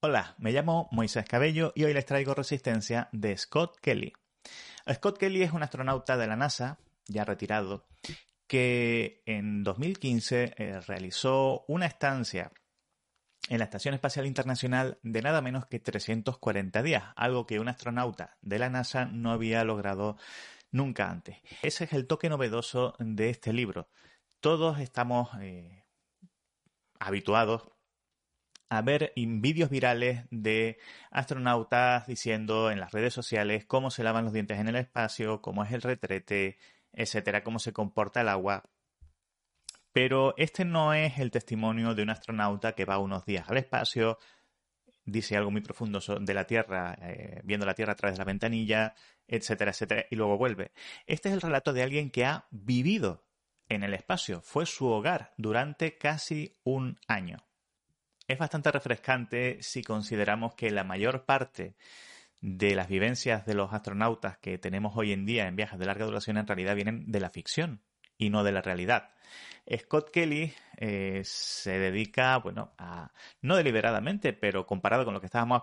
Hola, me llamo Moisés Cabello y hoy les traigo Resistencia de Scott Kelly. Scott Kelly es un astronauta de la NASA, ya retirado, que en 2015 eh, realizó una estancia en la Estación Espacial Internacional de nada menos que 340 días, algo que un astronauta de la NASA no había logrado nunca antes. Ese es el toque novedoso de este libro. Todos estamos eh, habituados a ver vídeos virales de astronautas diciendo en las redes sociales cómo se lavan los dientes en el espacio, cómo es el retrete, etcétera, cómo se comporta el agua. Pero este no es el testimonio de un astronauta que va unos días al espacio, dice algo muy profundo de la Tierra, eh, viendo la Tierra a través de la ventanilla, etcétera, etcétera, y luego vuelve. Este es el relato de alguien que ha vivido en el espacio, fue su hogar durante casi un año. Es bastante refrescante si consideramos que la mayor parte de las vivencias de los astronautas que tenemos hoy en día en viajes de larga duración en realidad vienen de la ficción y no de la realidad. Scott Kelly eh, se dedica, bueno, a, no deliberadamente, pero comparado con lo que estábamos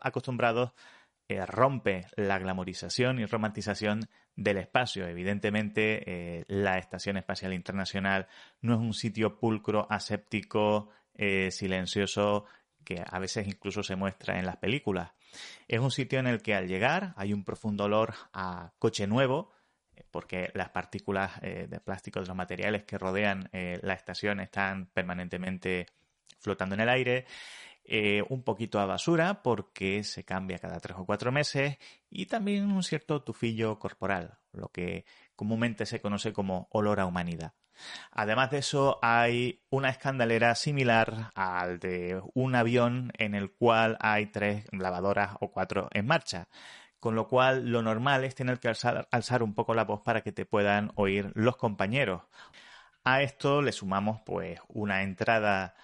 acostumbrados, eh, rompe la glamorización y romantización del espacio. Evidentemente, eh, la Estación Espacial Internacional no es un sitio pulcro, aséptico, silencioso, que a veces incluso se muestra en las películas. Es un sitio en el que al llegar hay un profundo olor a coche nuevo, porque las partículas eh, de plástico de los materiales que rodean eh, la estación están permanentemente flotando en el aire. Eh, un poquito a basura porque se cambia cada tres o cuatro meses y también un cierto tufillo corporal, lo que comúnmente se conoce como olor a humanidad. Además de eso, hay una escandalera similar al de un avión en el cual hay tres lavadoras o cuatro en marcha con lo cual lo normal es tener que alzar, un poco la voz para que te puedan oír los compañeros. A esto le sumamos pues una entrada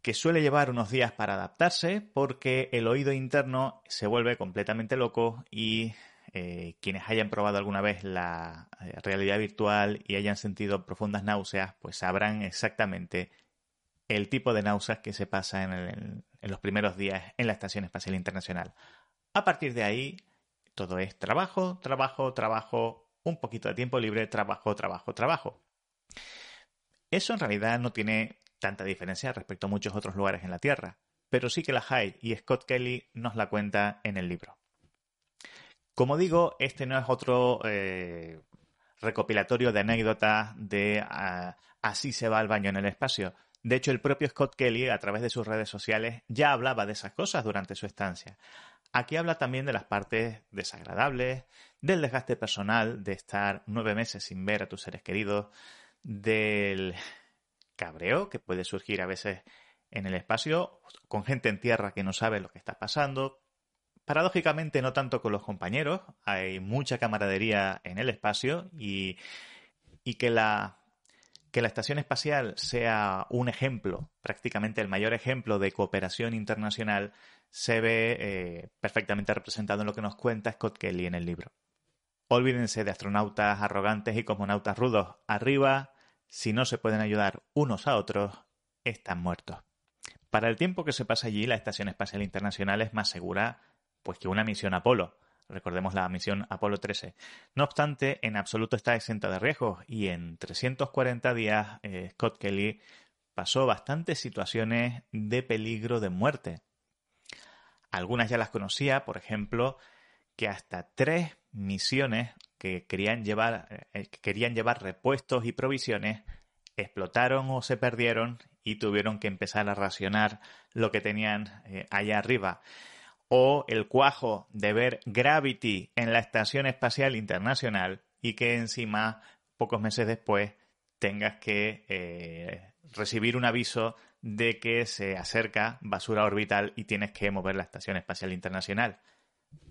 que suele llevar unos días para adaptarse porque el oído interno se vuelve completamente loco y eh, quienes hayan probado alguna vez la eh, realidad virtual y hayan sentido profundas náuseas pues sabrán exactamente el tipo de náuseas que se pasa en los primeros días en la Estación Espacial Internacional. A partir de ahí, todo es trabajo, trabajo, trabajo, un poquito de tiempo libre, trabajo, trabajo, trabajo. Eso en realidad no tiene tanta diferencia respecto a muchos otros lugares en la Tierra, pero sí que la Hyde y Scott Kelly nos la cuenta en el libro. Como digo, este no es otro eh, recopilatorio de anécdotas de ah, así se va al baño en el espacio. De hecho, el propio Scott Kelly, a través de sus redes sociales, ya hablaba de esas cosas durante su estancia. Aquí habla también de las partes desagradables, del desgaste personal de estar nueve meses sin ver a tus seres queridos, del cabreo que puede surgir a veces en el espacio, con gente en tierra que no sabe lo que está pasando. Paradójicamente, no tanto con los compañeros, hay mucha camaradería en el espacio y, que la que la estación espacial sea un ejemplo, prácticamente el mayor ejemplo de cooperación internacional, se ve eh, perfectamente representado en lo que nos cuenta Scott Kelly en el libro. Olvídense de astronautas arrogantes y cosmonautas rudos. Arriba, si no se pueden ayudar unos a otros, están muertos. Para el tiempo que se pasa allí, la Estación Espacial Internacional es más segura pues que una misión Apolo. Recordemos la misión Apolo 13. No obstante, en absoluto está exenta de riesgos y en 340 días eh, Scott Kelly pasó bastantes situaciones de peligro de muerte. Algunas ya las conocía, por ejemplo, que hasta tres misiones que querían llevar, eh, querían llevar repuestos y provisiones explotaron o se perdieron y tuvieron que empezar a racionar lo que tenían eh, allá arriba o el cuajo de ver Gravity en la Estación Espacial Internacional y que encima, pocos meses después, tengas que eh, recibir un aviso de que se acerca basura orbital y tienes que mover la Estación Espacial Internacional.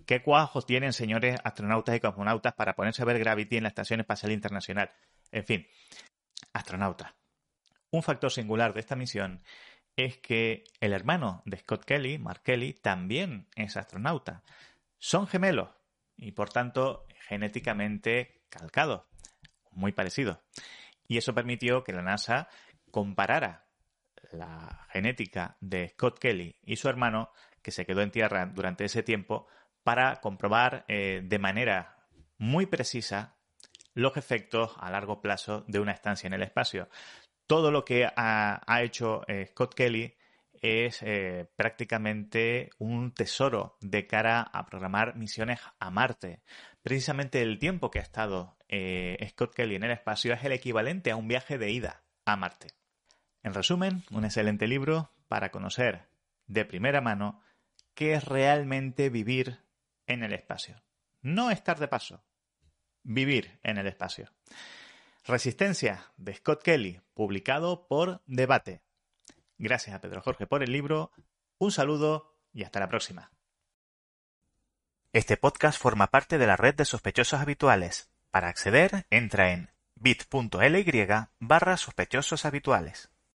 ¿Qué cuajos tienen, señores astronautas y cosmonautas, para ponerse a ver Gravity en la Estación Espacial Internacional? En fin, astronautas. Un factor singular de esta misión es que el hermano de Scott Kelly, Mark Kelly, también es astronauta. Son gemelos y por tanto genéticamente calcados, muy parecidos. Y eso permitió que la NASA comparara la genética de Scott Kelly y su hermano, que se quedó en tierra durante ese tiempo, para comprobar eh, de manera muy precisa los efectos a largo plazo de una estancia en el espacio. Todo lo que ha, hecho eh, Scott Kelly es eh, prácticamente un tesoro de cara a programar misiones a Marte. Precisamente el tiempo que ha estado Scott Kelly en el espacio es el equivalente a un viaje de ida a Marte. En resumen, un excelente libro para conocer de primera mano qué es realmente vivir en el espacio. No estar de paso, vivir en el espacio. Resistencia de Scott Kelly, publicado por Debate. Gracias a Pedro Jorge por el libro, un saludo y hasta la próxima. Este podcast forma parte de la red de sospechosos habituales. Para acceder, entra en bit.ly barra sospechosos habituales.